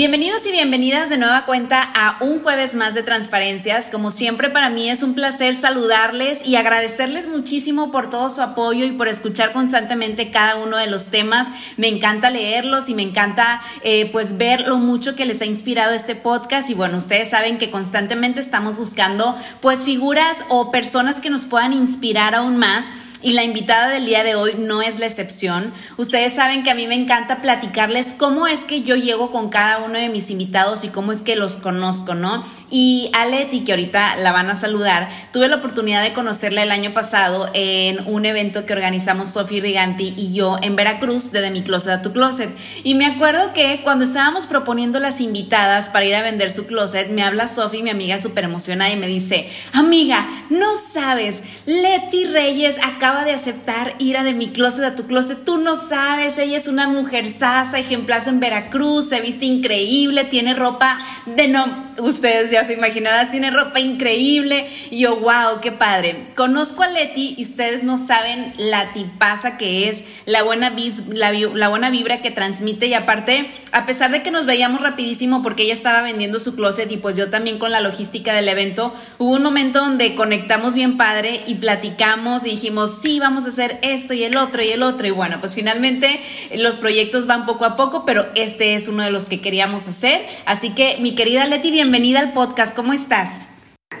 Bienvenidos y bienvenidas de nueva cuenta a un jueves más de transparencias. Como siempre para mí es un placer saludarles y agradecerles muchísimo por todo su apoyo y por escuchar constantemente cada uno de los temas. Me encanta leerlos y me encanta eh, pues ver lo mucho que les ha inspirado este podcast y bueno, ustedes saben que constantemente estamos buscando pues figuras o personas que nos puedan inspirar aún más y la invitada del día de hoy no es la excepción. Ustedes saben que a mí me encanta platicarles cómo es que yo llego con cada uno de mis invitados y cómo es que los conozco, ¿no? Y a Leti, que ahorita la van a saludar, tuve la oportunidad de conocerla el año pasado en un evento que organizamos Sofi Riganti y yo en Veracruz, desde mi closet a tu closet. Y me acuerdo que cuando estábamos proponiendo las invitadas para ir a vender su closet, me habla Sofi, mi amiga súper emocionada, y me dice, amiga, no sabes, Leti Reyes acaba de aceptar ir a de mi closet a tu closet, tú no sabes, ella es una mujer sasa, ejemplazo en Veracruz, se viste increíble, tiene ropa de no, ustedes ya se imaginarás, tiene ropa increíble. Y yo, wow, qué padre. Conozco a Leti y ustedes no saben la tipaza que es, la buena, la, la buena vibra que transmite. Y aparte, a pesar de que nos veíamos rapidísimo porque ella estaba vendiendo su closet y pues yo también con la logística del evento, hubo un momento donde conectamos bien padre y platicamos y dijimos, sí, vamos a hacer esto y el otro y el otro. Y bueno, pues finalmente los proyectos van poco a poco, pero este es uno de los que queríamos hacer. Así que, mi querida Leti, bienvenida al podcast ¿Cómo estás?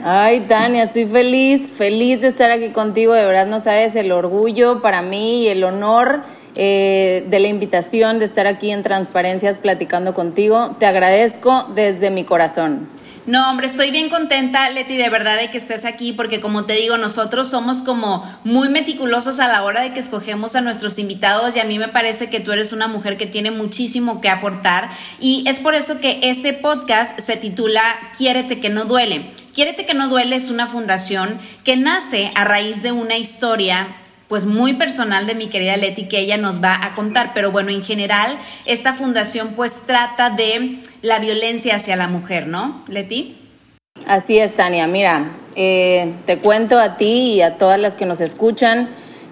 Ay, Tania, estoy feliz, feliz de estar aquí contigo. De verdad, no sabes el orgullo para mí y el honor eh, de la invitación de estar aquí en Transparencias platicando contigo. Te agradezco desde mi corazón. No, hombre, estoy bien contenta, Leti, de verdad de que estés aquí, porque como te digo, nosotros somos como muy meticulosos a la hora de que escogemos a nuestros invitados y a mí me parece que tú eres una mujer que tiene muchísimo que aportar y es por eso que este podcast se titula Quiérete que no duele. Quiérete que no duele es una fundación que nace a raíz de una historia pues muy personal de mi querida Leti que ella nos va a contar, pero bueno, en general esta fundación pues trata de la violencia hacia la mujer, ¿no, Leti? Así es, Tania. Mira, eh, te cuento a ti y a todas las que nos escuchan,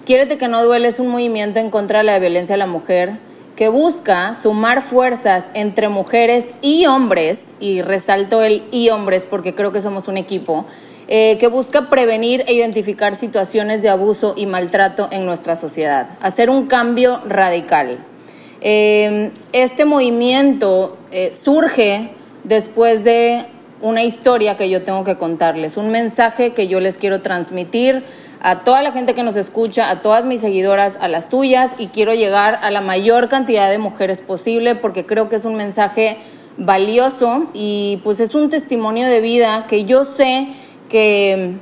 Quiérete que no duele es un movimiento en contra de la violencia a la mujer que busca sumar fuerzas entre mujeres y hombres, y resalto el y hombres porque creo que somos un equipo, eh, que busca prevenir e identificar situaciones de abuso y maltrato en nuestra sociedad, hacer un cambio radical. Eh, este movimiento eh, surge después de una historia que yo tengo que contarles, un mensaje que yo les quiero transmitir a toda la gente que nos escucha, a todas mis seguidoras, a las tuyas, y quiero llegar a la mayor cantidad de mujeres posible porque creo que es un mensaje valioso y pues es un testimonio de vida que yo sé que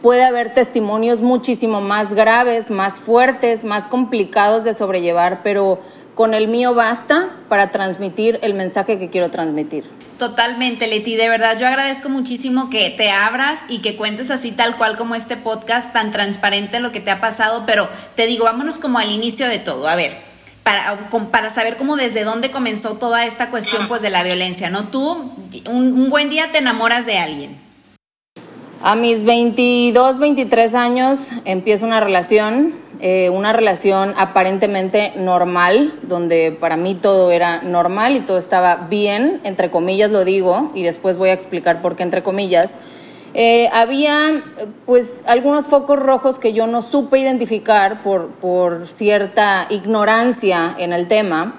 puede haber testimonios muchísimo más graves, más fuertes, más complicados de sobrellevar, pero con el mío basta para transmitir el mensaje que quiero transmitir. Totalmente, Leti. De verdad, yo agradezco muchísimo que te abras y que cuentes así tal cual como este podcast, tan transparente lo que te ha pasado, pero te digo, vámonos como al inicio de todo. A ver, para, para saber cómo desde dónde comenzó toda esta cuestión pues de la violencia, ¿no? Tú un buen día te enamoras de alguien a mis 22, 23 años empiezo una relación, eh, una relación aparentemente normal, donde para mí todo era normal y todo estaba bien, entre comillas lo digo, y después voy a explicar por qué entre comillas. Eh, había pues algunos focos rojos que yo no supe identificar por, por cierta ignorancia en el tema.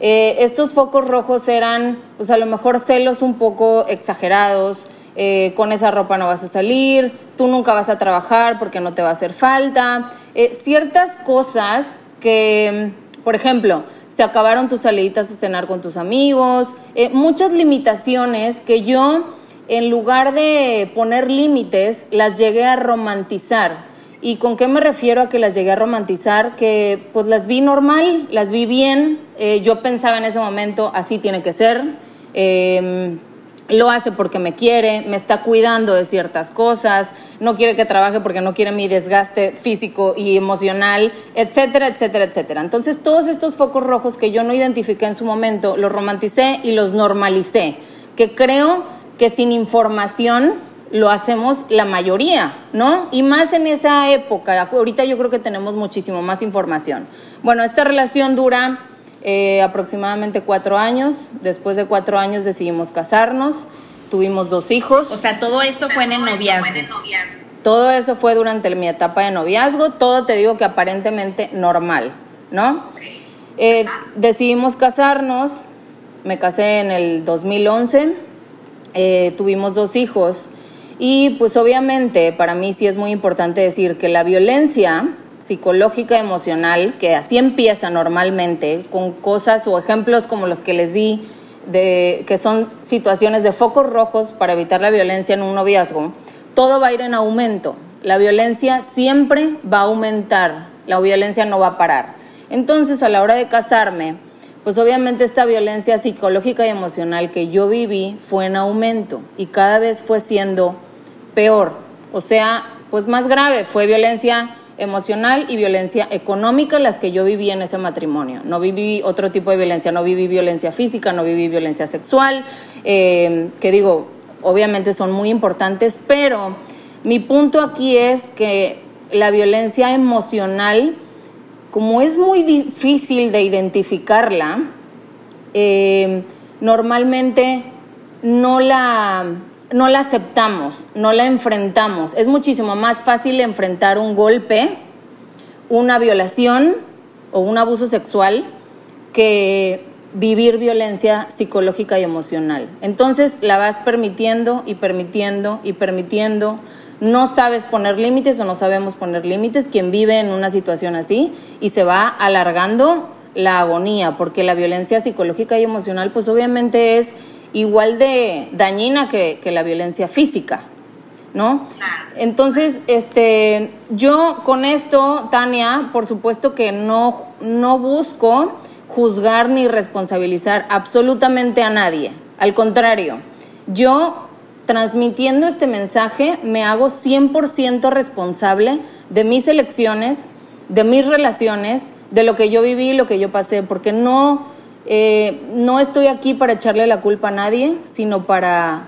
Eh, estos focos rojos eran pues a lo mejor celos un poco exagerados, eh, con esa ropa no vas a salir, tú nunca vas a trabajar porque no te va a hacer falta. Eh, ciertas cosas que, por ejemplo, se acabaron tus saliditas a cenar con tus amigos, eh, muchas limitaciones que yo, en lugar de poner límites, las llegué a romantizar. ¿Y con qué me refiero a que las llegué a romantizar? Que pues las vi normal, las vi bien, yo pensaba en ese momento, así tiene que ser. Em, lo hace porque me quiere, me está cuidando de ciertas cosas, no quiere que trabaje porque no quiere mi desgaste físico y emocional, etcétera, etcétera, etcétera. Entonces todos estos focos rojos que yo no identifiqué en su momento, los romanticé y los normalicé, que creo que sin información lo hacemos la mayoría, ¿no? Y más en esa época, ahorita yo creo que tenemos muchísimo más información. Bueno, esta relación dura eh, aproximadamente cuatro años. Después de cuatro años decidimos casarnos, tuvimos dos hijos. O sea, todo esto fue en el noviazgo. Todo eso fue durante mi etapa de noviazgo, todo te digo que aparentemente normal, ¿no? Eh, decidimos casarnos, me casé en el 2011, eh, tuvimos dos hijos y pues obviamente para mí sí es muy importante decir que la violencia psicológica, emocional, que así empieza normalmente, con cosas o ejemplos como los que les di, de, que son situaciones de focos rojos para evitar la violencia en un noviazgo, todo va a ir en aumento. La violencia siempre va a aumentar, la violencia no va a parar. Entonces, a la hora de casarme, pues obviamente esta violencia psicológica y emocional que yo viví fue en aumento y cada vez fue siendo peor, o sea, pues más grave, fue violencia emocional y violencia económica las que yo viví en ese matrimonio. No viví otro tipo de violencia, no viví violencia física, no viví violencia sexual, eh, que digo, obviamente son muy importantes, pero mi punto aquí es que la violencia emocional, como es muy difícil de identificarla, eh, normalmente no la no la aceptamos, no la enfrentamos. Es muchísimo más fácil enfrentar un golpe, una violación o un abuso sexual que vivir violencia psicológica y emocional. Entonces la vas permitiendo y permitiendo y permitiendo. No sabes poner límites o no sabemos poner límites quien vive en una situación así y se va alargando la agonía, porque la violencia psicológica y emocional pues obviamente es igual de dañina que, la violencia física, ¿no? Entonces, este, yo con esto, Tania, por supuesto que no, no busco juzgar ni responsabilizar absolutamente a nadie. Al contrario, yo transmitiendo este mensaje me hago 100% responsable de mis elecciones, de mis relaciones, de lo que yo viví, lo que yo pasé, porque no eh, no estoy aquí para echarle la culpa a nadie, sino para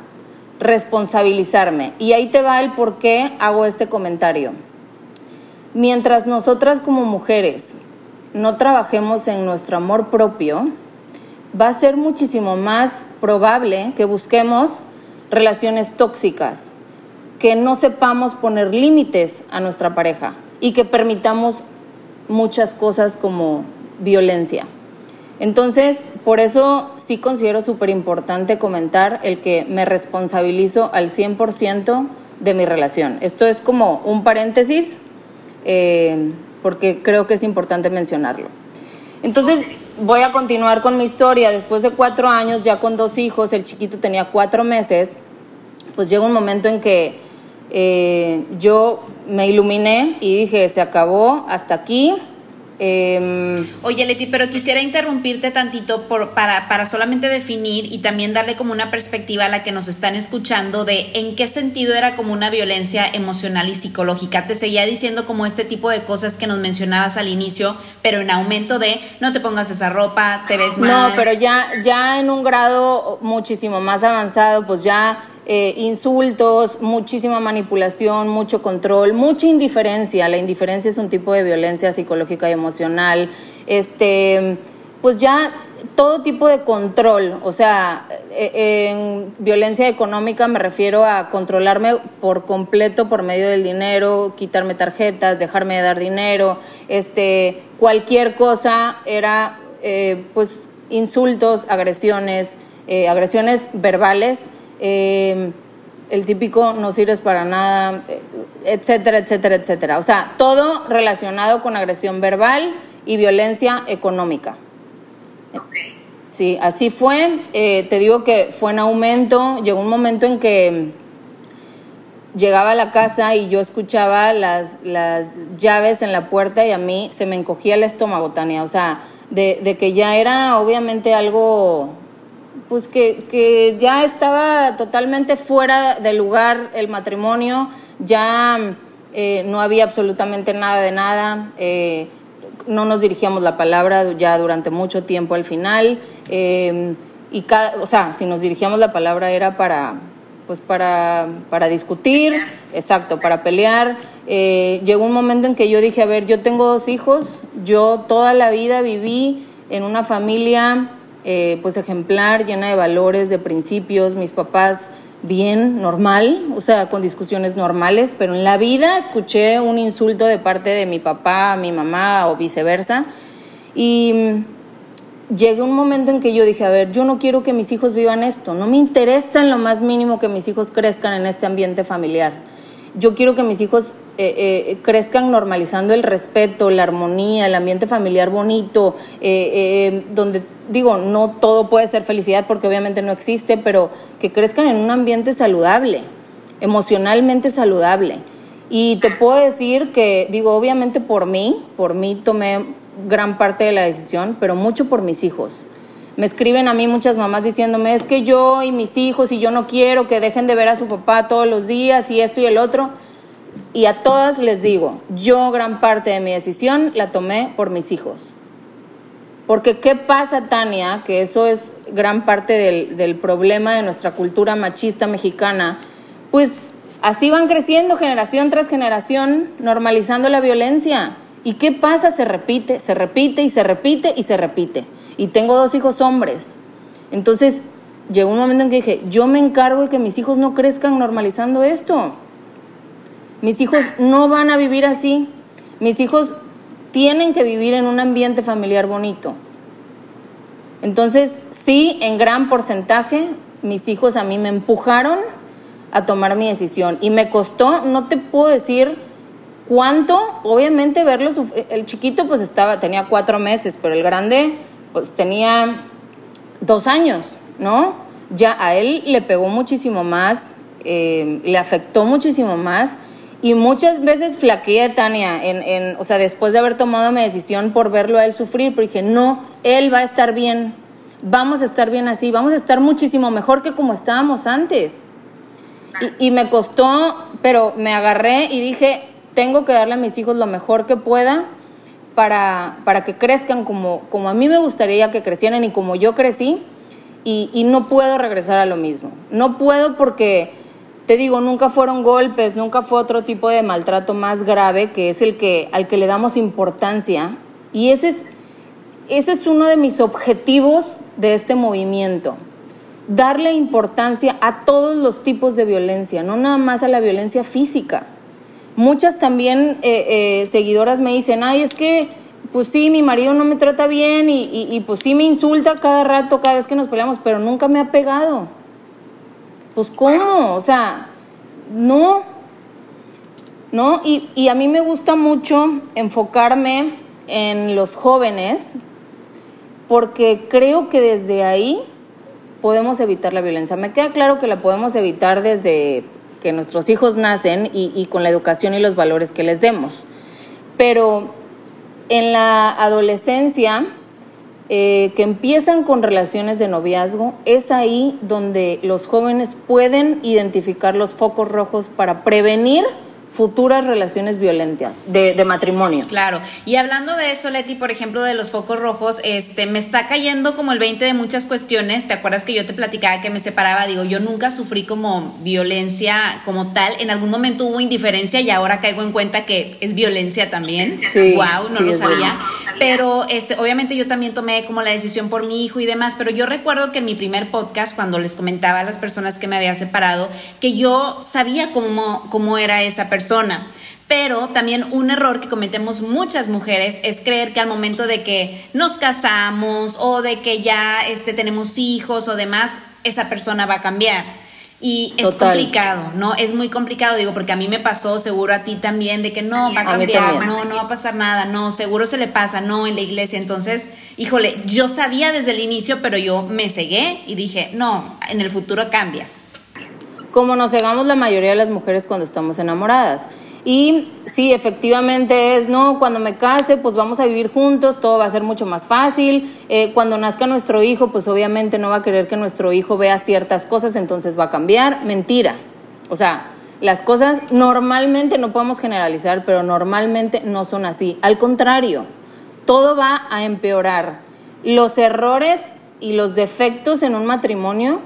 responsabilizarme. Y ahí te va el por qué hago este comentario. Mientras nosotras como mujeres no trabajemos en nuestro amor propio, va a ser muchísimo más probable que busquemos relaciones tóxicas, que no sepamos poner límites a nuestra pareja y que permitamos muchas cosas como violencia. Entonces, por eso sí considero súper importante comentar el que me responsabilizo al 100% de mi relación. Esto es como un paréntesis, eh, porque creo que es importante mencionarlo. Entonces, voy a continuar con mi historia. Después de cuatro años, ya con dos hijos, el chiquito tenía cuatro meses, pues llega un momento en que eh, yo me iluminé y dije, se acabó, hasta aquí, Em, Oye, Leti, pero quisiera interrumpirte tantito por, para, para solamente definir y también darle como una perspectiva a la que nos están escuchando de en qué sentido era como una violencia emocional y psicológica. Te seguía diciendo como este tipo de cosas que nos mencionabas al inicio, pero en aumento de no te pongas esa ropa, te ves mal. No, pero ya, ya en un grado muchísimo más avanzado, pues ya eh, insultos, muchísima manipulación, mucho control, mucha indiferencia. La indiferencia es un tipo de violencia psicológica y emocional. Este, pues ya todo tipo de control, o sea, eh, en violencia económica me refiero a controlarme por completo por medio del dinero, quitarme tarjetas, dejarme de dar dinero, este, cualquier cosa era, eh, pues, insultos, agresiones, agresiones verbales eh, el típico no sirves para nada, etcétera, etcétera, etcétera. O sea, todo relacionado con agresión verbal y violencia económica. Sí, así fue. Eh, te digo que fue en aumento. Llegó un momento en que llegaba a la casa y yo escuchaba las, las llaves en la puerta y a mí se me encogía el estómago, Tania. O sea, de, de que ya era obviamente algo pues que, que ya estaba totalmente fuera de lugar el matrimonio, ya eh, no había absolutamente nada de nada, eh, no nos dirigíamos la palabra ya durante mucho tiempo al final, eh, y cada, o sea, si nos dirigíamos la palabra era para, pues para, para discutir, exacto, para pelear. Eh, llegó un momento en que yo dije, a ver, yo tengo dos hijos, yo toda la vida viví en una familia eh, pues ejemplar, llena de valores, de principios, mis papás bien, normal, o sea, con discusiones normales, pero en la vida escuché un insulto de parte de mi papá mi mamá o viceversa. Y llegué un momento en que yo dije, a ver, yo no quiero que mis hijos vivan esto, no me interesa en lo más mínimo que mis hijos crezcan en este ambiente familiar. Yo quiero que mis hijos eh, eh, crezcan normalizando el respeto, la armonía, el ambiente familiar bonito, eh, eh, donde digo, no todo puede ser felicidad porque obviamente no existe, pero que crezcan en un ambiente saludable, emocionalmente saludable. Y te puedo decir que, digo, obviamente por mí, por mí tomé gran parte de la decisión, pero mucho por mis hijos. Me escriben a mí muchas mamás diciéndome, es que yo y mis hijos y yo no quiero que dejen de ver a su papá todos los días y esto y el otro. Y a todas les digo, yo gran parte de mi decisión la tomé por mis hijos. Porque ¿qué pasa, Tania? Que eso es gran parte del, del problema de nuestra cultura machista mexicana. Pues así van creciendo generación tras generación, normalizando la violencia. ¿Y qué pasa? Se repite, se repite y se repite y se repite. Y tengo dos hijos hombres. Entonces llegó un momento en que dije, yo me encargo de que mis hijos no crezcan normalizando esto. Mis hijos no van a vivir así. Mis hijos tienen que vivir en un ambiente familiar bonito. Entonces, sí, en gran porcentaje, mis hijos a mí me empujaron a tomar mi decisión. Y me costó, no te puedo decir cuánto, obviamente verlo. El chiquito pues estaba, tenía cuatro meses, pero el grande pues tenía dos años, ¿no? Ya a él le pegó muchísimo más, eh, le afectó muchísimo más. Y muchas veces flaqueé, Tania, en, en, o sea, después de haber tomado mi decisión por verlo a él sufrir, pero dije, no, él va a estar bien, vamos a estar bien así, vamos a estar muchísimo mejor que como estábamos antes. Y, y me costó, pero me agarré y dije, tengo que darle a mis hijos lo mejor que pueda para, para que crezcan como, como a mí me gustaría que crecieran y como yo crecí. Y, no puedo regresar a lo mismo. No puedo porque te digo, nunca fueron golpes, nunca fue otro tipo de maltrato más grave que es el que al que le damos importancia y ese es ese es uno de mis objetivos de este movimiento. Darle importancia a todos los tipos de violencia, no nada más a la violencia física. Muchas también eh, eh, seguidoras me dicen, ay, es que, pues sí, mi marido no me trata bien y, y, y pues sí me insulta cada rato, cada vez que nos peleamos, pero nunca me ha pegado. Pues ¿cómo? O sea, no. ¿No? Y, y a mí me gusta mucho enfocarme en los jóvenes porque creo que desde ahí podemos evitar la violencia. Me queda claro que la podemos evitar desde que nuestros hijos nacen y, con la educación y los valores que les demos. Pero en la adolescencia, eh, que empiezan con relaciones de noviazgo, es ahí donde los jóvenes pueden identificar los focos rojos para prevenir futuras relaciones violentas de, de, matrimonio. Claro. Y hablando de eso, Leti, por ejemplo, de los focos rojos, este, me está cayendo como el 20 de muchas cuestiones. ¿Te acuerdas que yo te platicaba que me separaba? Digo, yo nunca sufrí como violencia como tal. En algún momento hubo indiferencia y ahora caigo en cuenta que es violencia también. Sí, wow, no sí, lo sabía. Pero este, obviamente yo también tomé como la decisión por mi hijo y demás. Pero yo recuerdo que en mi primer podcast, cuando les comentaba a las personas que me había separado, que yo sabía cómo, cómo era esa persona persona. Pero también un error que cometemos muchas mujeres es creer que al momento de que nos casamos o de que ya este, tenemos hijos o demás, esa persona va a cambiar. Y es Total. complicado, ¿no? Es muy complicado, digo, porque a mí me pasó, seguro a ti también, de que no, va a cambiar, no, no va a pasar nada, no, seguro se le pasa, no, en la iglesia. Entonces, híjole, yo sabía desde el inicio, pero yo me cegué y dije, no, en el futuro cambia. Como nos cegamos la mayoría de las mujeres cuando estamos enamoradas. Y sí, efectivamente es, no, cuando me case, pues vamos a vivir juntos, todo va a ser mucho más fácil. Eh, cuando nazca nuestro hijo, pues obviamente no va a querer que nuestro hijo vea ciertas cosas, entonces va a cambiar. Mentira. O sea, las cosas normalmente, no podemos generalizar, pero normalmente no son así. Al contrario, todo va a empeorar. Los errores y los defectos en un matrimonio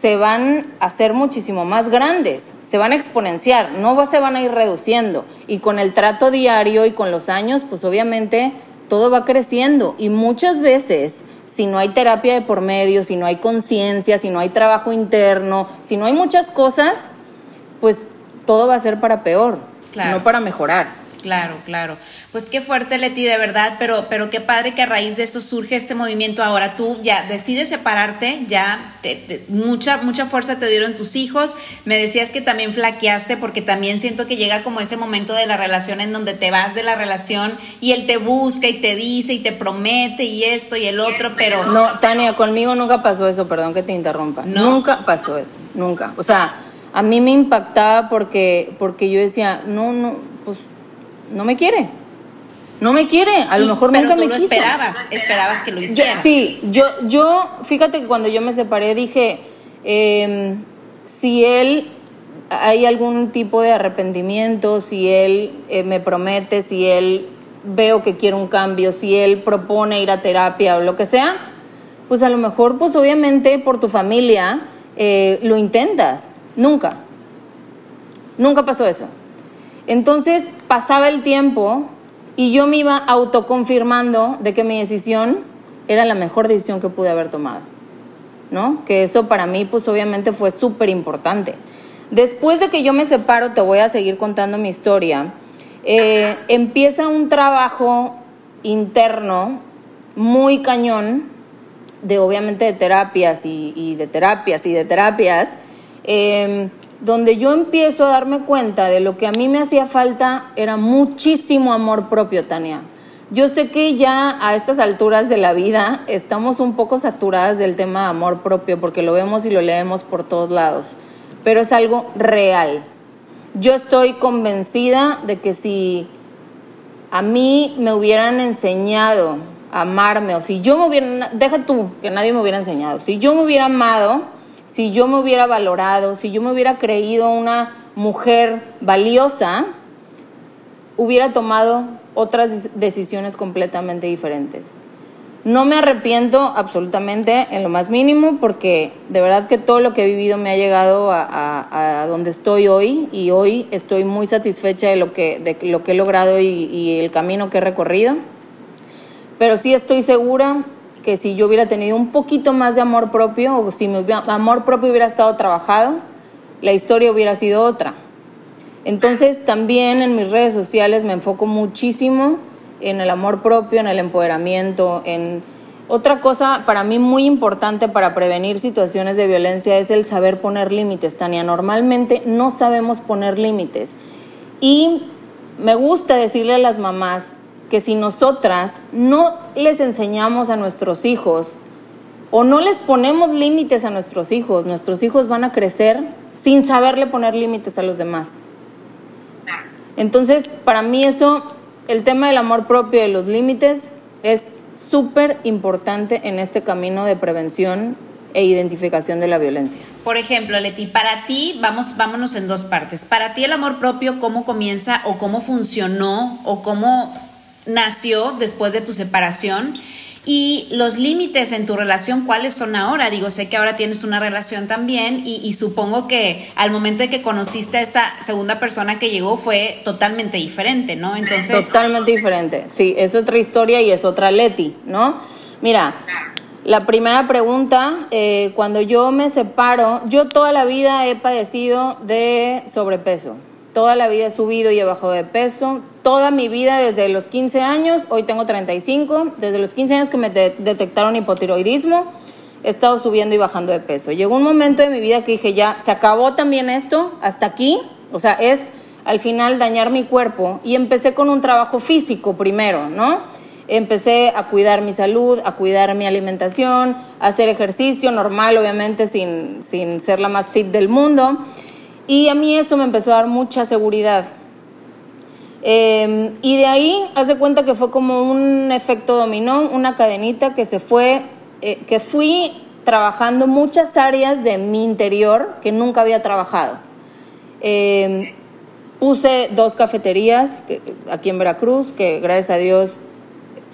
se van a hacer muchísimo más grandes, se van a exponenciar, no se van a ir reduciendo. Y con el trato diario y con los años, pues obviamente todo va creciendo. Y muchas veces, si no hay terapia de por medio, si no hay conciencia, si no hay trabajo interno, si no hay muchas cosas, pues todo va a ser para peor, no para mejorar. Claro, claro. Pues qué fuerte, Leti, de verdad, pero, pero qué padre que a raíz de eso surge este movimiento ahora. Tú ya decides separarte, ya mucha, mucha fuerza te dieron tus hijos. Me decías que también flaqueaste porque también siento que llega como ese momento de la relación en donde te vas de la relación y él te busca y te dice y te promete y esto y el otro, pero... No, Tania, conmigo nunca pasó eso, perdón que te interrumpa. Nunca pasó eso, nunca. O sea, a mí me impactaba porque, porque yo decía, no, no no me quiere. No me quiere, a lo mejor nunca me quiso. esperabas, esperabas que lo hiciera. sí, yo, yo, fíjate que cuando yo me separé dije, em, si él hay algún tipo de arrepentimiento, si él eh, me promete, si él veo que quiere un cambio, si él propone ir a terapia o lo que sea, pues a lo mejor, pues obviamente por tu familia eh, lo intentas. Nunca. Nunca pasó eso. Entonces pasaba el tiempo y yo me iba autoconfirmando de que mi decisión era la mejor decisión que pude haber tomado. ¿No? Que eso para mí pues obviamente fue súper importante. Después de que yo me separo, te voy a seguir contando mi historia, eh, empieza un trabajo interno muy cañón de obviamente de terapias y, de terapias y de terapias. Eh, donde yo empiezo a darme cuenta de lo que a mí me hacía falta era muchísimo amor propio, Tania. Yo sé que ya a estas alturas de la vida estamos un poco saturadas del tema de amor propio porque lo vemos y lo leemos por todos lados, pero es algo real. Yo estoy convencida de que si a mí me hubieran enseñado a amarme o si yo me hubiera, deja tú que nadie me hubiera enseñado, si yo me hubiera amado, si yo me hubiera valorado, si yo me hubiera creído una mujer valiosa, hubiera tomado otras decisiones completamente diferentes. No me arrepiento absolutamente en lo más mínimo porque de verdad que todo lo que he vivido me ha llegado a, donde estoy hoy y hoy estoy muy satisfecha de lo que, de lo que he logrado y, y el camino que he recorrido. Pero sí estoy segura que si yo hubiera tenido un poquito más de amor propio o si mi amor propio hubiera estado trabajado, la historia hubiera sido otra. Entonces también en mis redes sociales me enfoco muchísimo en el amor propio, en el empoderamiento, en otra cosa para mí muy importante para prevenir situaciones de violencia es el saber poner límites, Tania. Normalmente no sabemos poner límites. Y me gusta decirle a las mamás, que si nosotras no les enseñamos a nuestros hijos o no les ponemos límites a nuestros hijos, nuestros hijos van a crecer sin saberle poner límites a los demás. Entonces, para mí eso, el tema del amor propio y de los límites es súper importante en este camino de prevención e identificación de la violencia. Por ejemplo, Leti, para ti, vamos, vámonos en dos partes. Para ti el amor propio, ¿cómo comienza o cómo funcionó o cómo nació después de tu separación y los límites en tu relación, ¿cuáles son ahora? Digo, sé que ahora tienes una relación también y, supongo que al momento de que conociste a esta segunda persona que llegó fue totalmente diferente, ¿no? Entonces... Totalmente diferente, sí, es otra historia y es otra Leti, ¿no? Mira, la primera pregunta, eh, cuando yo me separo, yo toda la vida he padecido de sobrepeso. Toda la vida he subido y he bajado de peso. Toda mi vida, desde los 15 años, hoy tengo 35, desde los 15 años que me detectaron hipotiroidismo, he estado subiendo y bajando de peso. Llegó un momento de mi vida que dije, ya, se acabó también esto, hasta aquí. O sea, es al final dañar mi cuerpo. Y empecé con un trabajo físico primero, ¿no? Empecé a cuidar mi salud, a cuidar mi alimentación, a hacer ejercicio normal, obviamente, sin, sin ser la más fit del mundo. Y a mí eso me empezó a dar mucha seguridad. Eh, y de ahí, haz de cuenta que fue como un efecto dominó, una cadenita que se fue, eh, que fui trabajando muchas áreas de mi interior que nunca había trabajado. Eh, puse dos cafeterías aquí en Veracruz, que gracias a Dios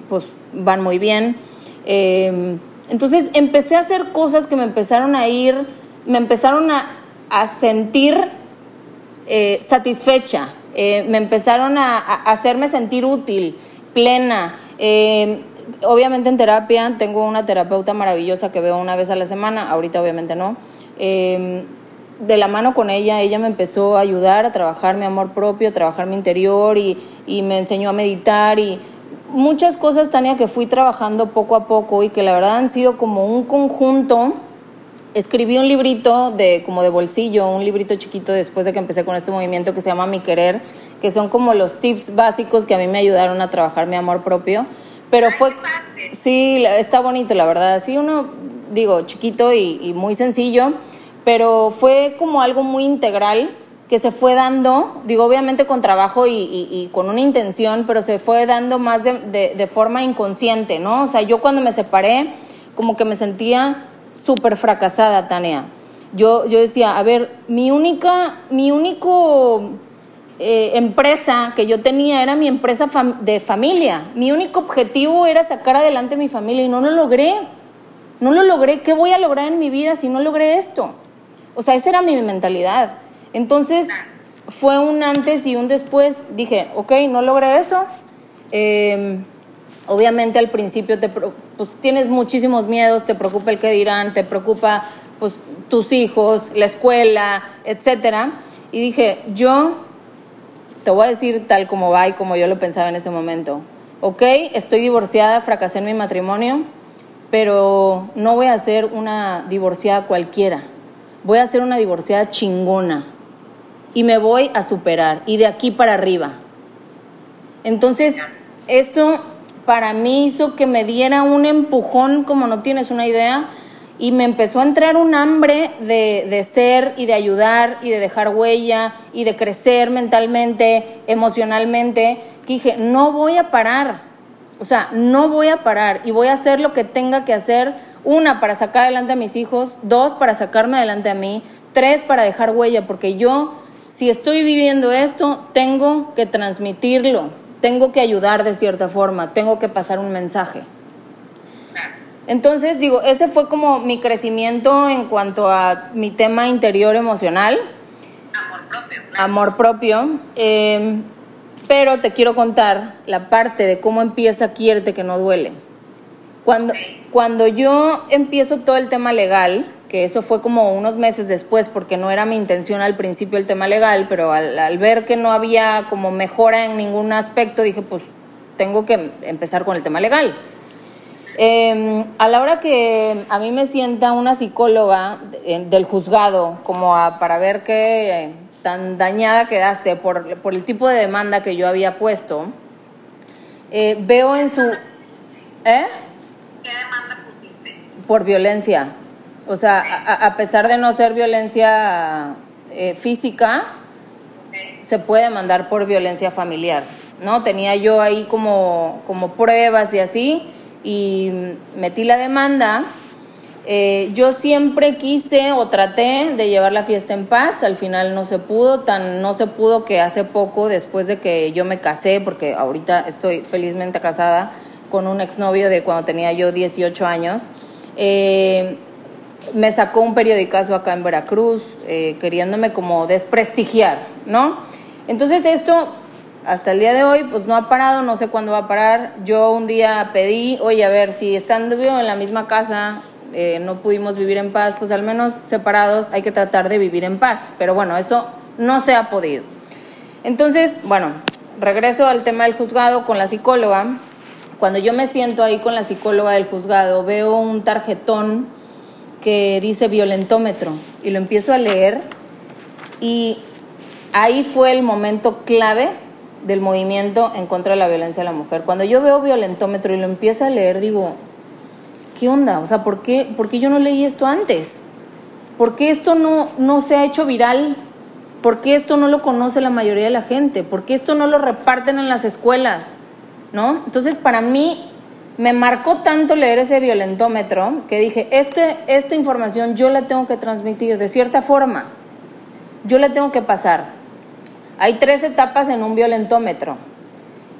pues van muy bien. Eh, entonces empecé a hacer cosas que me empezaron a ir, me empezaron a, a sentir eh, satisfecha, eh, me empezaron a, hacerme sentir útil, plena. Eh, obviamente en terapia tengo una terapeuta maravillosa que veo una vez a la semana, ahorita obviamente no. Eh, de la mano con ella, ella me empezó a ayudar a trabajar mi amor propio, a trabajar mi interior y, y me enseñó a meditar y muchas cosas, Tania, que fui trabajando poco a poco y que la verdad han sido como un conjunto escribí un librito de como de bolsillo, un librito chiquito después de que empecé con este movimiento que se llama Mi Querer, que son como los tips básicos que a mí me ayudaron a trabajar mi amor propio. Pero fue, sí, está bonito, la verdad. Sí, uno, digo, chiquito y, y muy sencillo, pero fue como algo muy integral que se fue dando, digo, obviamente con trabajo y, y- y con una intención, pero se fue dando más de, de- de forma inconsciente, ¿no? O sea, yo cuando me separé, como que me sentía súper fracasada, Tania. Yo, yo decía, a ver, mi única, mi único eh, empresa que yo tenía era mi empresa de familia. Mi único objetivo era sacar adelante mi familia y no lo logré. No lo logré. ¿Qué voy a lograr en mi vida si no logré esto? O sea, esa era mi mentalidad. Entonces, fue un antes y un después. Dije, ok, no logré eso. Eh, obviamente al principio te, pues, tienes muchísimos miedos, te preocupa el que dirán, te preocupa pues, tus hijos, la escuela, etcétera. Y dije, yo te voy a decir tal como va y como yo lo pensaba en ese momento. Ok, estoy divorciada, fracasé en mi matrimonio, pero no voy a ser una divorciada cualquiera. Voy a ser una divorciada chingona. Y me voy a superar. Y de aquí para arriba. Entonces, eso para mí hizo que me diera un empujón, como no tienes una idea, y me empezó a entrar un hambre de, de ser y de ayudar y de dejar huella y de crecer mentalmente, emocionalmente, dije, no voy a parar. O sea, no voy a parar y voy a hacer lo que tenga que hacer. Una, para sacar adelante a mis hijos. Dos, para sacarme adelante a mí. Tres, para dejar huella, porque yo, si estoy viviendo esto, tengo que transmitirlo. Tengo que ayudar de cierta forma. Tengo que pasar un mensaje. Entonces, digo, ese fue como mi crecimiento en cuanto a mi tema interior emocional. Amor propio. Amor propio. Eh, pero te quiero contar la parte de cómo empieza Quierte que no duele. Cuando, cuando yo empiezo todo el tema legal, que eso fue como unos meses después, porque no era mi intención al principio el tema legal, pero al, ver que no había como mejora en ningún aspecto, dije, pues tengo que empezar con el tema legal. Eh, a la hora que a mí me sienta una psicóloga de- del juzgado, como a- para ver qué eh, tan dañada quedaste por, por el tipo de demanda que yo había puesto, eh, veo en su... ¿Eh? Por violencia. O sea, a, pesar de no ser violencia eh, física, se puede demandar por violencia familiar, ¿no? Tenía yo ahí como, como pruebas y así, y metí la demanda. Eh, yo siempre quise o traté de llevar la fiesta en paz, al final no se pudo, tan no se pudo que hace poco, después de que yo me casé, porque ahorita estoy felizmente casada con un exnovio de cuando tenía yo 18 años, eh, me sacó un periodicazo acá en Veracruz, eh, queriéndome como desprestigiar, ¿no? Entonces esto, hasta el día de hoy, pues no ha parado, no sé cuándo va a parar. Yo un día pedí, oye, a ver, si estando en la misma casa, eh, no pudimos vivir en paz, pues al menos separados hay que tratar de vivir en paz. Pero bueno, eso no se ha podido. Entonces, bueno, regreso al tema del juzgado con la psicóloga. Cuando yo me siento ahí con la psicóloga del juzgado, veo un tarjetón que dice violentómetro y lo empiezo a leer y ahí fue el momento clave del movimiento en contra de la violencia a la mujer. Cuando yo veo violentómetro y lo empiezo a leer, digo, ¿qué onda? O sea, ¿por qué, por qué yo no leí esto antes? ¿Por qué esto no, no se ha hecho viral? ¿Por qué esto no lo conoce la mayoría de la gente? ¿Por qué esto no lo reparten en las escuelas? ¿No? Entonces, para mí, me marcó tanto leer ese violentómetro que dije, este, esta información yo la tengo que transmitir de cierta forma. Yo la tengo que pasar. Hay tres etapas en un violentómetro.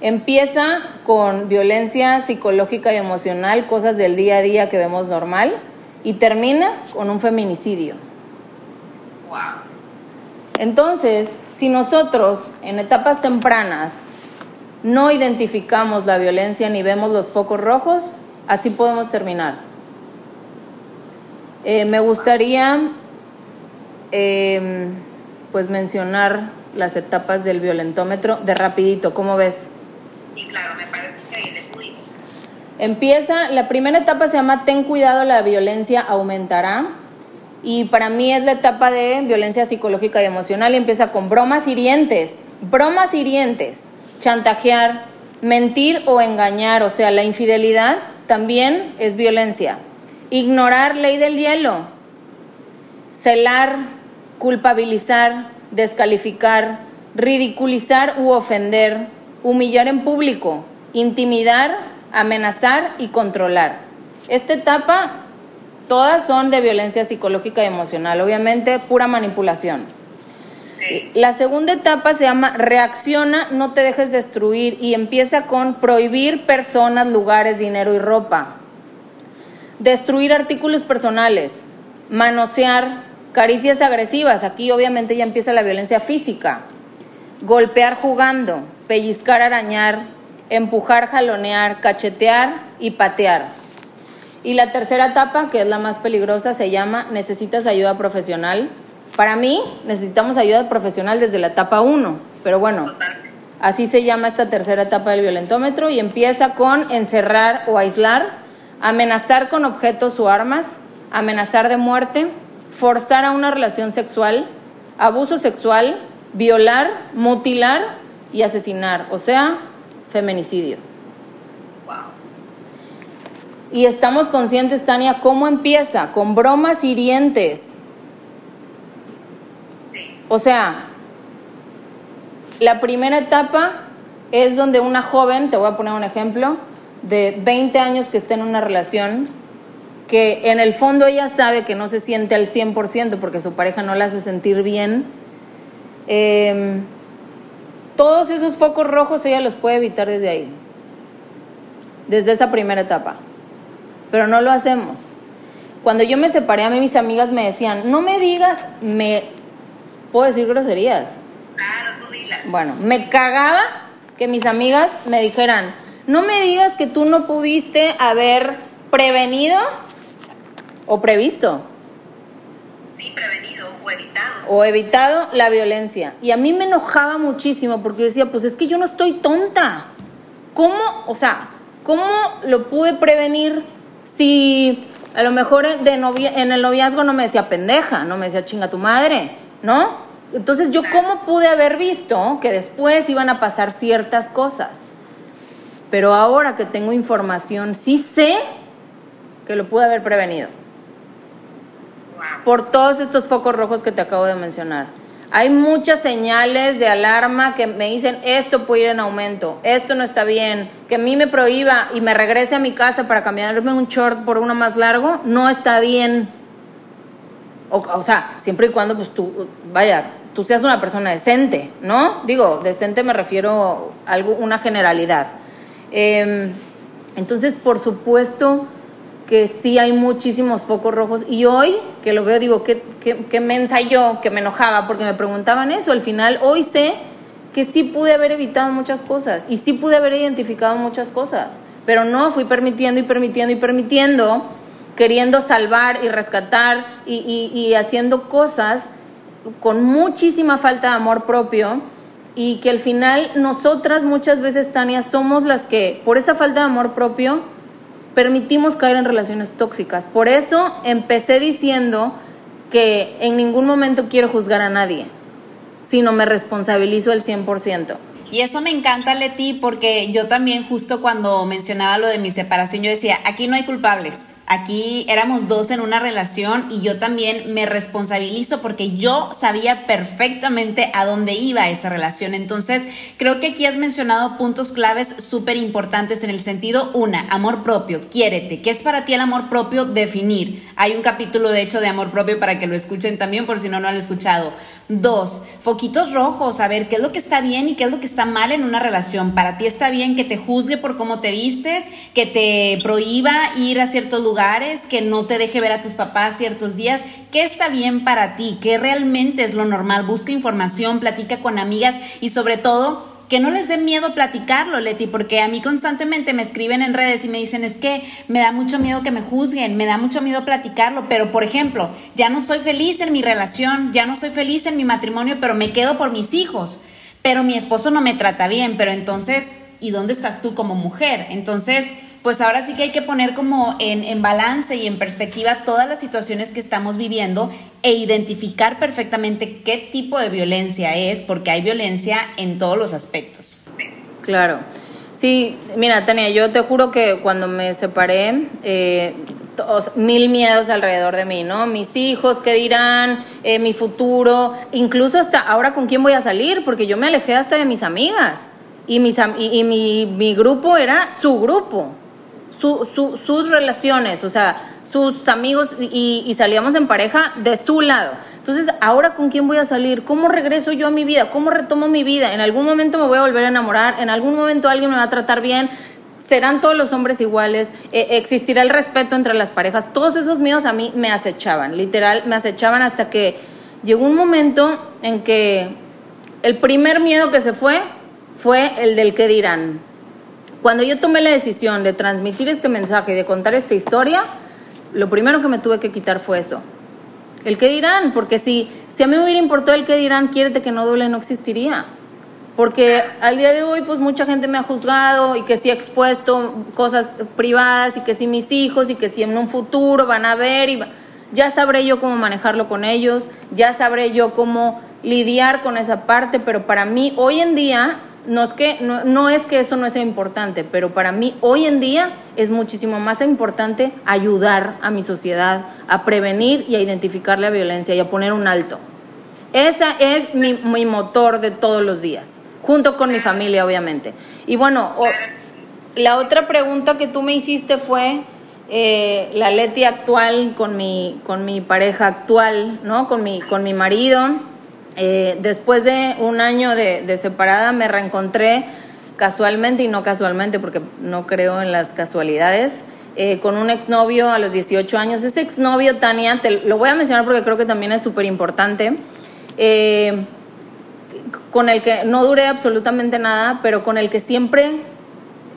Empieza con violencia psicológica y emocional, cosas del día a día que vemos normal, y termina con un feminicidio. Wow. Entonces, si nosotros en etapas tempranas no identificamos la violencia ni vemos los focos rojos, así podemos terminar. Eh, me gustaría eh, pues mencionar las etapas del violentómetro de rapidito, ¿cómo ves? Sí, claro, me parece increíble. Muy Empieza, la primera etapa se llama Ten cuidado, la violencia aumentará. Y para mí es la etapa de violencia psicológica y emocional y empieza con bromas hirientes, bromas hirientes, chantajear, mentir o engañar, o sea, la infidelidad también es violencia. Ignorar ley del hielo, celar, culpabilizar, descalificar, ridiculizar u ofender, humillar en público, intimidar, amenazar y controlar. Esta etapa Todas son de violencia psicológica y emocional, obviamente pura manipulación. La segunda etapa se llama reacciona, no te dejes destruir y empieza con prohibir personas, lugares, dinero y ropa. Destruir artículos personales, manosear, caricias agresivas, aquí obviamente ya empieza la violencia física. Golpear jugando, pellizcar, arañar, empujar, jalonear, cachetear y patear. Y la tercera etapa, que es la más peligrosa, se llama necesitas ayuda profesional. Para mí, necesitamos ayuda profesional desde la etapa 1, pero bueno, así se llama esta tercera etapa del violentómetro y empieza con encerrar o aislar, amenazar con objetos o armas, amenazar de muerte, forzar a una relación sexual, abuso sexual, violar, mutilar y asesinar, o sea, feminicidio. Wow. Y estamos conscientes, Tania, cómo empieza, con bromas hirientes. O sea, la primera etapa es donde una joven, te voy a poner un ejemplo, de 20 años que está en una relación, que en el fondo ella sabe que no se siente al 100% porque su pareja no la hace sentir bien. eh, todos esos focos rojos ella los puede evitar desde ahí, desde esa primera etapa pero no lo hacemos. Cuando yo me separé, a mí mis amigas me decían, no me digas, me... ¿Puedo decir groserías? Claro, tú dilas. Bueno, me cagaba que mis amigas me dijeran, no me digas que tú no pudiste haber prevenido o previsto Sí, prevenido o evitado. o evitado la violencia. Y a mí me enojaba muchísimo porque yo decía, pues es que yo no estoy tonta. ¿Cómo, o sea, cómo lo pude prevenir si a lo mejor de novia, en el noviazgo no me decía pendeja, no me decía chinga tu madre, ¿no? Entonces yo cómo pude haber visto que después iban a pasar ciertas cosas. Pero ahora que tengo información, sí sé que lo pude haber prevenido por todos estos focos rojos que te acabo de mencionar. Hay muchas señales de alarma que me dicen esto puede ir en aumento, esto no está bien, que a mí me prohíba y me regrese a mi casa para cambiarme un short por uno más largo, no está bien. O, o sea, siempre y cuando pues tú, vaya, tú seas una persona decente, ¿no? Digo, decente me refiero a algo, una generalidad. Em, entonces, por supuesto que sí hay muchísimos focos rojos. Y hoy que lo veo, digo, qué, qué, qué mensa yo, que me enojaba porque me preguntaban eso. Al final, hoy sé que sí pude haber evitado muchas cosas y sí pude haber identificado muchas cosas. Pero no, fui permitiendo y permitiendo y permitiendo, queriendo salvar y rescatar y, y, haciendo cosas con muchísima falta de amor propio y que al final nosotras muchas veces, Tania, somos las que, por esa falta de amor propio, permitimos caer en relaciones tóxicas. Por eso empecé diciendo que en ningún momento quiero juzgar a nadie, sino me responsabilizo al 100%. Y eso me encanta, Leti, porque yo también justo cuando mencionaba lo de mi separación, yo decía, aquí no hay culpables, Aquí éramos dos en una relación y yo también me responsabilizo porque yo sabía perfectamente a dónde iba esa relación. Entonces, creo que aquí has mencionado puntos claves súper importantes en el sentido, una, amor propio, quiérete. ¿Qué es para ti el amor propio? Definir. Hay un capítulo, de hecho, de amor propio para que lo escuchen también, por si no, no lo han escuchado. Dos, foquitos rojos, a ver qué es lo que está bien y qué es lo que está mal en una relación. Para ti está bien que te juzgue por cómo te vistes, que te prohíba ir a ciertos lugares que no te deje ver a tus papás ciertos días, ¿qué está bien para ti? ¿Qué realmente es lo normal? Busca información, platica con amigas y sobre todo que no les dé miedo platicarlo, Leti, porque a mí constantemente me escriben en redes y me dicen, es que me da mucho miedo que me juzguen, me da mucho miedo platicarlo, pero por ejemplo, ya no soy feliz en mi relación, ya no soy feliz en mi matrimonio, pero me quedo por mis hijos, pero mi esposo no me trata bien, pero entonces, ¿y dónde estás tú como mujer? Entonces, pues ahora sí que hay que poner como en, balance y en perspectiva todas las situaciones que estamos viviendo e identificar perfectamente qué tipo de violencia es, porque hay violencia en todos los aspectos. Claro. Sí, mira, Tania, yo te juro que cuando me separé, eh, mil miedos alrededor de mí, ¿no? Mis hijos, ¿qué dirán? Eh, mi futuro, incluso hasta ahora con quién voy a salir, porque yo me alejé hasta de mis amigas y, mis, y, mi, mi, grupo era su grupo su, sus relaciones, o sea, sus amigos y, salíamos en pareja de su lado. Entonces, ahora con quién voy a salir? ¿Cómo regreso yo a mi vida? ¿Cómo retomo mi vida? En algún momento me voy a volver a enamorar, en algún momento alguien me va a tratar bien, serán todos los hombres iguales, eh, existirá el respeto entre las parejas. Todos esos miedos a mí me acechaban, literal, me acechaban hasta que llegó un momento en que el primer miedo que se fue fue el del que dirán. Cuando yo tomé la decisión de transmitir este mensaje y de contar esta historia, lo primero que me tuve que quitar fue eso. El que dirán, porque si, si a mí me hubiera importado el que dirán, quiérete que no duele, no existiría. Porque al día de hoy, pues mucha gente me ha juzgado y que si he expuesto cosas privadas y que si mis hijos y que si en un futuro van a ver y ya sabré yo cómo manejarlo con ellos, ya sabré yo cómo lidiar con esa parte, pero para mí hoy en día no es, que, no, es que eso no sea importante, pero para mí hoy en día es muchísimo más importante ayudar a mi sociedad a prevenir y a identificar la violencia y a poner un alto. Ese es mi, motor de todos los días, junto con mi familia, obviamente. Y bueno, la otra pregunta que tú me hiciste fue eh, la Leti actual con mi, con mi pareja actual, ¿no? Con mi, con mi marido. Eh, después de un año de, separada me reencontré casualmente y no casualmente porque no creo en las casualidades. Eh, con un exnovio a los 18 años. Ese exnovio, Tania, te lo voy a mencionar porque creo que también es súper importante, con el que no duré absolutamente nada, pero con el que siempre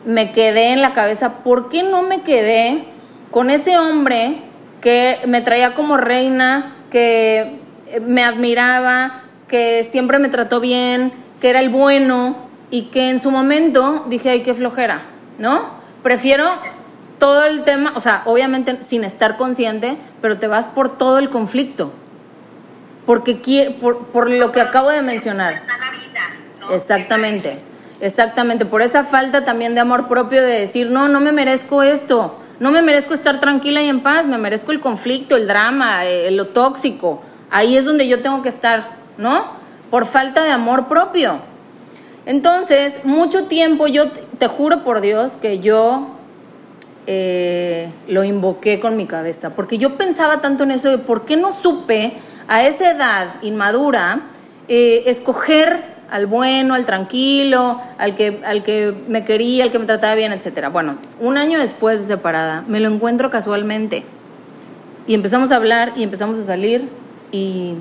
me quedé en la cabeza, ¿por qué no me quedé con ese hombre que me traía como reina, que me admiraba, que siempre me trató bien, que era el bueno y que en su momento dije, ay, qué flojera, ¿no? Prefiero todo el tema, o sea, obviamente sin estar consciente, pero te vas por todo el conflicto. Porque por, por lo que acabo de mencionar. Exactamente, exactamente. Por esa falta también de amor propio de decir, no, no me merezco esto, no me merezco estar tranquila y en paz, me merezco el conflicto, el drama, eh, lo tóxico. Ahí es donde yo tengo que estar. ¿no? Por falta de amor propio. Entonces, mucho tiempo yo te juro por Dios que yo eh, lo invoqué con mi cabeza, porque yo pensaba tanto en eso de por qué no supe a esa edad inmadura eh, escoger al bueno, al tranquilo, al que, al que me quería, al que me trataba bien, etc. Bueno, un año después de separada, me lo encuentro casualmente. Y empezamos a hablar y empezamos a salir y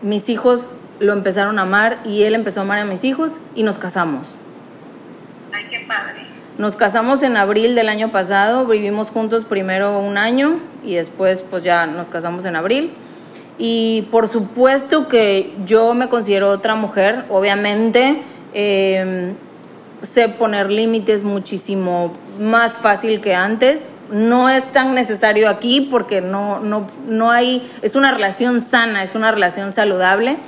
mis hijos lo empezaron a amar y él empezó a amar a mis hijos y nos casamos. Ay, qué padre. Nos casamos en abril del año pasado, vivimos juntos primero un año y después pues ya nos casamos en abril. Y por supuesto que yo me considero otra mujer, obviamente em, sé poner límites muchísimo más fácil que antes. No es tan necesario aquí porque no, no, no hay, es una relación sana, es una relación saludable,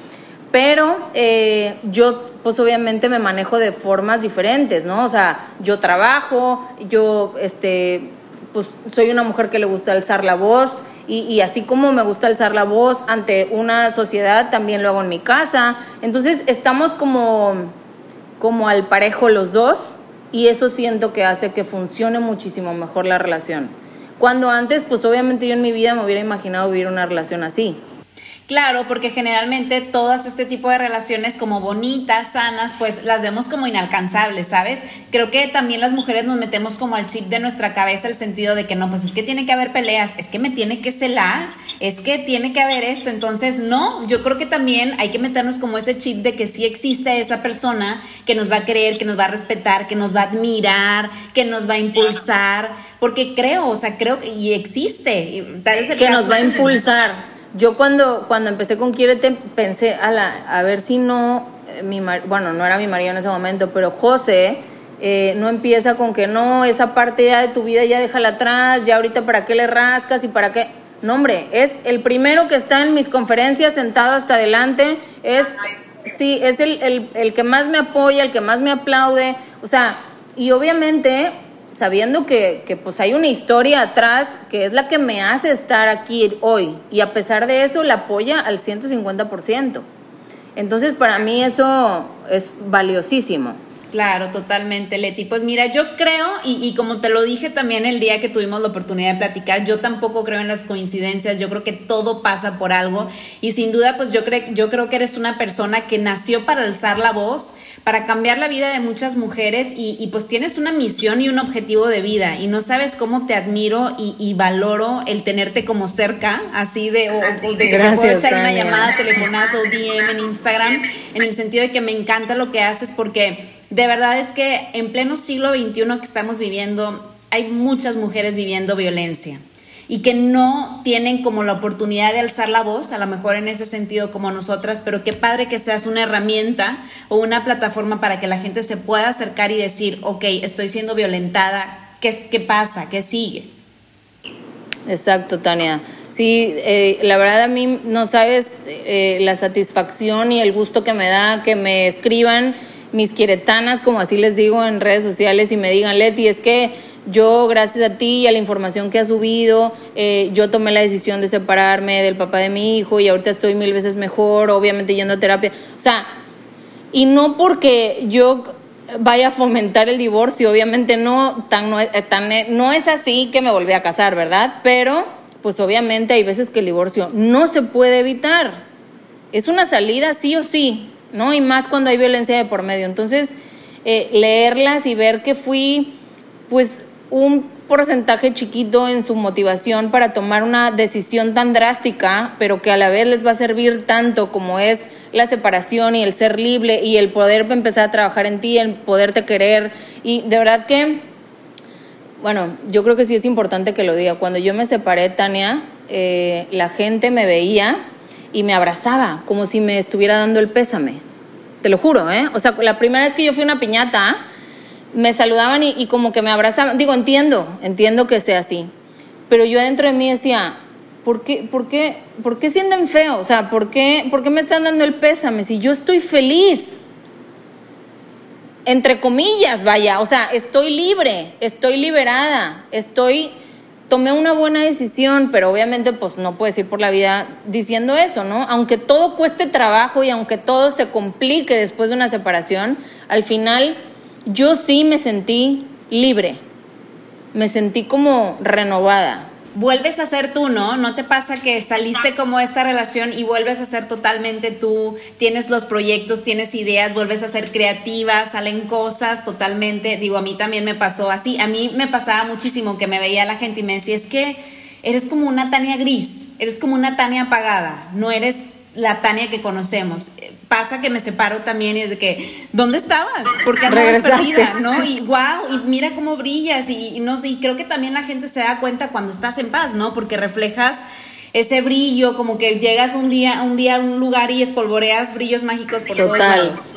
pero eh, yo pues obviamente me manejo de formas diferentes, ¿no? O sea, yo trabajo, yo este, pues soy una mujer que le gusta alzar la voz y, así como me gusta alzar la voz ante una sociedad, también lo hago en mi casa. Entonces estamos como, como al parejo los dos y eso siento que hace que funcione muchísimo mejor la relación. Cuando antes, pues obviamente yo en mi vida me hubiera imaginado vivir una relación así. Claro, porque generalmente todas este tipo de relaciones como bonitas, sanas, pues las vemos como inalcanzables, ¿sabes? Creo que también las mujeres nos metemos como al chip de nuestra cabeza el sentido de que no, pues es que tiene que haber peleas, es que me tiene que celar, es que tiene que haber esto. Entonces, no, yo creo que también hay que meternos como ese chip de que sí existe esa persona que nos va a creer, que nos va a respetar, que nos va a admirar, que nos va a impulsar, porque creo, o sea, creo que y existe. Tal vez que nos va a impulsar yo cuando, cuando empecé con Quiérete pensé, a, la, a ver si no, eh, mi bueno, no era mi marido en ese momento, pero José eh, no empieza con que no, esa parte ya de tu vida ya déjala atrás, ya ahorita para qué le rascas y para qué... No, hombre, es el primero que está en mis conferencias sentado hasta adelante, es, sí, es el, el, el que más me apoya, el que más me aplaude, o sea, y obviamente sabiendo que, que, pues hay una historia atrás que es la que me hace estar aquí hoy y a pesar de eso la apoya al 150%. Entonces para mí eso es valiosísimo. Claro, totalmente, Leti. Pues mira, yo creo, y, y, como te lo dije también el día que tuvimos la oportunidad de platicar, yo tampoco creo en las coincidencias, yo creo que todo pasa por algo y sin duda, pues yo, creo yo creo que eres una persona que nació para alzar la voz, para cambiar la vida de muchas mujeres y, y pues tienes una misión y un objetivo de vida y no sabes cómo te admiro y, y valoro el tenerte como cerca, así de, o, de que puedo echar una llamada, telefonazo, DM en Instagram, en el sentido de que me encanta lo que haces porque de verdad es que en pleno siglo XXI que estamos viviendo, hay muchas mujeres viviendo violencia y que no tienen como la oportunidad de alzar la voz, a lo mejor en ese sentido como nosotras, pero qué padre que seas una herramienta o una plataforma para que la gente se pueda acercar y decir, ok, estoy siendo violentada, ¿qué, qué pasa? ¿Qué sigue? Exacto, Tania. Sí, eh, la verdad a mí no sabes eh, la satisfacción y el gusto que me da que me escriban mis quieretanas, como así les digo en redes sociales, y me digan, Leti, es que yo, gracias a ti y a la información que has subido, eh, yo tomé la decisión de separarme del papá de mi hijo y ahorita estoy mil veces mejor, obviamente yendo a terapia. O sea, y no porque yo vaya a fomentar el divorcio, obviamente no, tan, no, tan, no es así que me volví a casar, ¿verdad? Pero, pues obviamente hay veces que el divorcio no se puede evitar. Es una salida sí o sí, ¿no? Y más cuando hay violencia de por medio. Entonces, eh, leerlas y ver que fui, pues, un porcentaje chiquito en su motivación para tomar una decisión tan drástica, pero que a la vez les va a servir tanto como es la separación y el ser libre y el poder empezar a trabajar en ti, el poderte querer. Y de verdad que, bueno, yo creo que sí es importante que lo diga. Cuando yo me separé, Tania, eh, la gente me veía y me abrazaba como si me estuviera dando el pésame. Te lo juro, ¿eh? O sea, la primera vez que yo fui una piñata, me saludaban y, como que me abrazaban. Digo, entiendo, entiendo que sea así. Pero yo dentro de mí decía, ¿por qué, por qué, por qué sienten feo? O sea, ¿por qué, ¿por qué me están dando el pésame si yo estoy feliz? Entre comillas, vaya, o sea, estoy libre, estoy liberada, estoy tomé una buena decisión, pero obviamente pues no puedes ir por la vida diciendo eso, ¿no? Aunque todo cueste trabajo y aunque todo se complique después de una separación, al final yo sí me sentí libre, me sentí como renovada, vuelves a ser tú, ¿no? No te pasa que saliste como esta relación y vuelves a ser totalmente tú, tienes los proyectos, tienes ideas, vuelves a ser creativa, salen cosas totalmente, digo, a mí también me pasó así, a mí me pasaba muchísimo que me veía la gente y me decía, es que eres como una Tania gris, eres como una Tania apagada, no eres la Tania que conocemos. Pasa que me separo también y es de que, ¿dónde estabas? Porque andabas perdida, ¿no? Y wow, y mira cómo brillas y, no sé, y creo que también la gente se da cuenta cuando estás en paz, ¿no? Porque reflejas ese brillo, como que llegas un día, un día a un lugar y espolvoreas brillos mágicos por todos lados.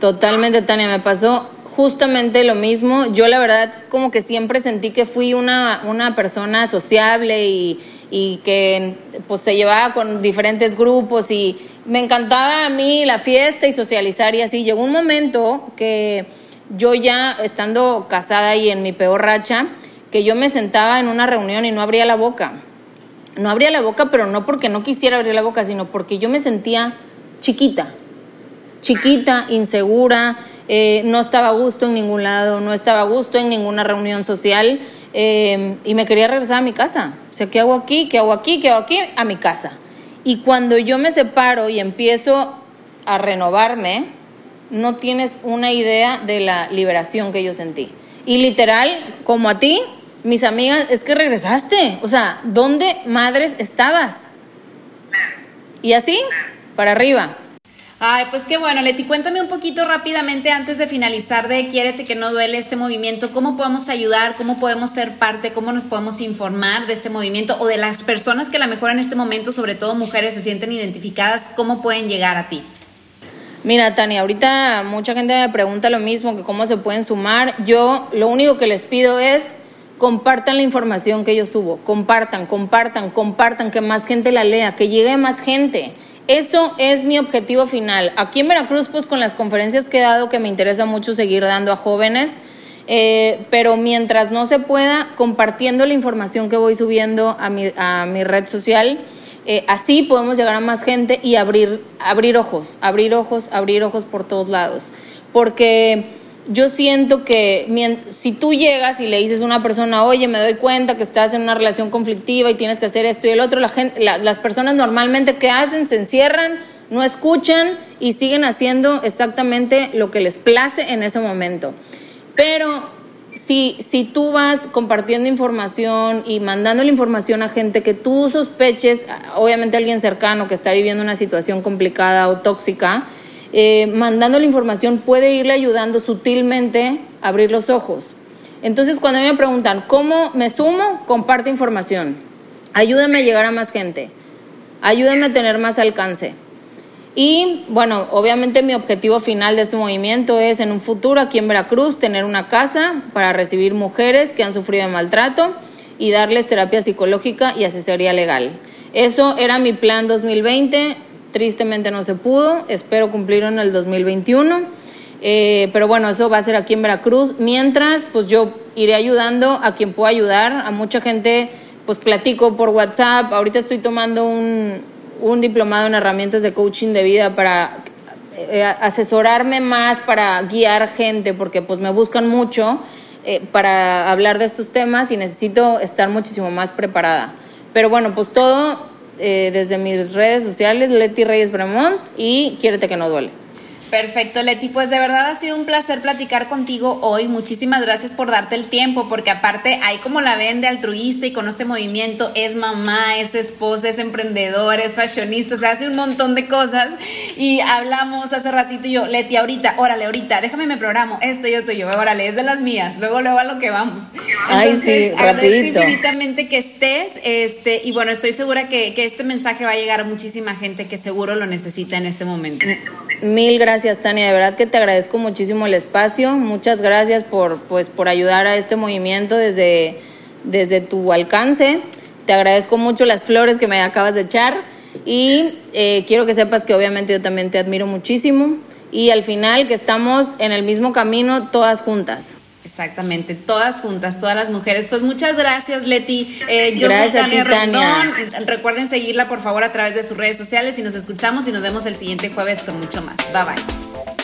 Totalmente, Tania, me pasó justamente lo mismo. Yo la verdad como que siempre sentí que fui una, una persona sociable y y que pues se llevaba con diferentes grupos y me encantaba a mí la fiesta y socializar y así. Llegó un momento que yo ya estando casada y en mi peor racha, que yo me sentaba en una reunión y no abría la boca. No abría la boca, pero no porque no quisiera abrir la boca, sino porque yo me sentía chiquita, chiquita, insegura, eh, no estaba a gusto en ningún lado, no estaba a gusto en ninguna reunión social eh, y me quería regresar a mi casa. O sea, ¿qué hago aquí? ¿Qué hago aquí? ¿Qué hago aquí? A mi casa. Y cuando yo me separo y empiezo a renovarme, no tienes una idea de la liberación que yo sentí. Y literal, como a ti, mis amigas, es que regresaste. O sea, ¿dónde madres estabas? Y así, para arriba. Ay, pues qué bueno, Leti, cuéntame un poquito rápidamente antes de finalizar de Quiérete que no duele este movimiento, cómo podemos ayudar, cómo podemos ser parte, cómo nos podemos informar de este movimiento o de las personas que a lo mejor en este momento, sobre todo mujeres, se sienten identificadas, cómo pueden llegar a ti. Mira, Tania, ahorita mucha gente me pregunta lo mismo, que cómo se pueden sumar. Yo lo único que les pido es compartan la información que yo subo, compartan, compartan, compartan, que más gente la lea, que llegue más gente. Eso es mi objetivo final. Aquí en Veracruz, pues con las conferencias que he dado, que me interesa mucho seguir dando a jóvenes, eh, pero mientras no se pueda, compartiendo la información que voy subiendo a mi, a mi red social, eh, así podemos llegar a más gente y abrir, abrir ojos, abrir ojos, abrir ojos por todos lados. Porque yo siento que si tú llegas y le dices a una persona, oye, me doy cuenta que estás en una relación conflictiva y tienes que hacer esto y el otro, la gente, las personas normalmente ¿qué hacen? Se encierran, no escuchan y siguen haciendo exactamente lo que les place en ese momento. Pero si, si tú vas compartiendo información y mandando la información a gente que tú sospeches, obviamente alguien cercano que está viviendo una situación complicada o tóxica, eh, mandando la información puede irle ayudando sutilmente a abrir los ojos. Entonces, cuando me preguntan, ¿cómo me sumo? Comparte información. Ayúdame a llegar a más gente. Ayúdame a tener más alcance. Y bueno, obviamente mi objetivo final de este movimiento es en un futuro aquí en Veracruz tener una casa para recibir mujeres que han sufrido de maltrato y darles terapia psicológica y asesoría legal. Eso era mi plan 2020. Tristemente no se pudo, espero cumplirlo en el 2021. Eh, pero bueno, eso va a ser aquí en Veracruz. Mientras, pues yo iré ayudando a quien pueda ayudar. A mucha gente, pues platico por WhatsApp. Ahorita estoy tomando un, un diplomado en herramientas de coaching de vida para eh, asesorarme más, para guiar gente, porque pues me buscan mucho eh, para hablar de estos temas y necesito estar muchísimo más preparada. Pero bueno, pues todo eh, desde mis redes sociales, Leti Reyes Bremont y Quiérete que no duele. Perfecto, Leti. Pues de verdad ha sido un placer platicar contigo hoy. Muchísimas gracias por darte el tiempo, porque aparte hay como la ven de altruista y con este movimiento es mamá, es esposa, es emprendedora, es fashionista, o sea, hace un montón de cosas. Y hablamos hace ratito y yo, Leti, ahorita, órale, ahorita, déjame me programo, esto y esto y yo, órale, es de las mías, luego, luego a lo que vamos. Entonces, agradezco infinitamente que estés, este, y bueno, estoy segura que, que este mensaje va a llegar a muchísima gente que seguro lo necesita en este momento. Mil gracias gracias, Tania. De verdad que te agradezco muchísimo el espacio. Muchas gracias por, pues, por ayudar a este movimiento desde, desde tu alcance. Te agradezco mucho las flores que me acabas de echar y eh, quiero que sepas que obviamente yo también te admiro muchísimo y al final que estamos en el mismo camino todas juntas. Exactamente, todas juntas, todas las mujeres. Pues muchas gracias, Leti. Eh, yo gracias soy Tania, Recuerden seguirla, por favor, a través de sus redes sociales y nos escuchamos y nos vemos el siguiente jueves con mucho más. Bye bye.